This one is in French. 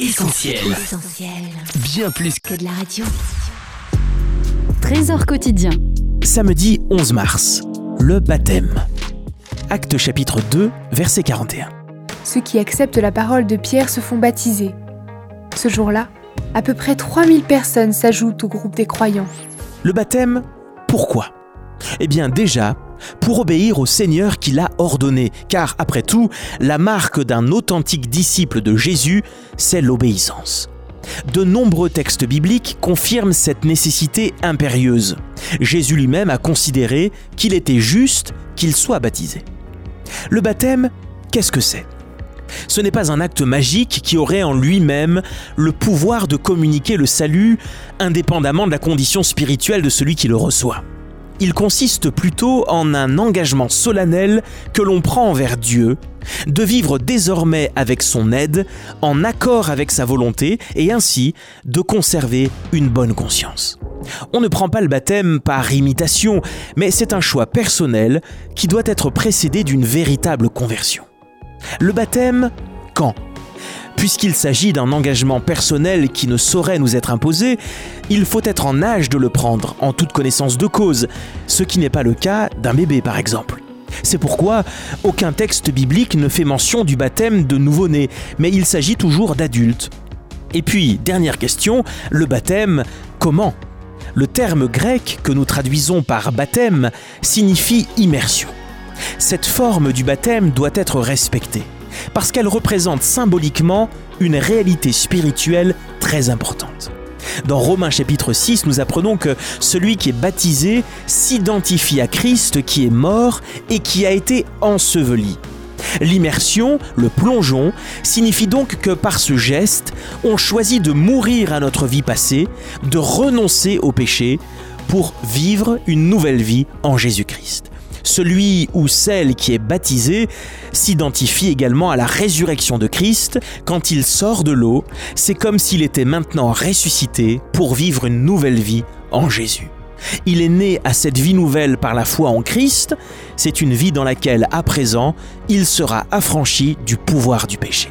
Essentiel. Bien plus que de la radio. Trésor quotidien. Samedi 11 mars. Le baptême. Acte chapitre 2, verset 41. Ceux qui acceptent la parole de Pierre se font baptiser. Ce jour-là, à peu près 3000 personnes s'ajoutent au groupe des croyants. Le baptême, pourquoi? Eh bien déjà, pour obéir au Seigneur qui l'a ordonné, car après tout, la marque d'un authentique disciple de Jésus, c'est l'obéissance. De nombreux textes bibliques confirment cette nécessité impérieuse. Jésus lui-même a considéré qu'il était juste qu'il soit baptisé. Le baptême, qu'est-ce que c'est? Ce n'est pas un acte magique qui aurait en lui-même le pouvoir de communiquer le salut indépendamment de la condition spirituelle de celui qui le reçoit. Il consiste plutôt en un engagement solennel que l'on prend envers Dieu, de vivre désormais avec son aide, en accord avec sa volonté, et ainsi de conserver une bonne conscience. On ne prend pas le baptême par imitation, mais c'est un choix personnel qui doit être précédé d'une véritable conversion. Le baptême, quand Puisqu'il s'agit d'un engagement personnel qui ne saurait nous être imposé, il faut être en âge de le prendre, en toute connaissance de cause, ce qui n'est pas le cas d'un bébé par exemple. C'est pourquoi aucun texte biblique ne fait mention du baptême de nouveau-né, mais il s'agit toujours d'adultes. Et puis, dernière question, le baptême, comment? Le terme grec que nous traduisons par baptême signifie immersion. Cette forme du baptême doit être respectée parce qu'elle représente symboliquement une réalité spirituelle très importante. Dans Romains chapitre 6, nous apprenons que celui qui est baptisé s'identifie à Christ qui est mort et qui a été enseveli. L'immersion, le plongeon, signifie donc que par ce geste, on choisit de mourir à notre vie passée, de renoncer au péché pour vivre une nouvelle vie en Jésus-Christ. Celui ou celle qui est baptisé s'identifie également à la résurrection de Christ. Quand il sort de l'eau, c'est comme s'il était maintenant ressuscité pour vivre une nouvelle vie en Jésus. Il est né à cette vie nouvelle par la foi en Christ. C'est une vie dans laquelle, à présent, il sera affranchi du pouvoir du péché.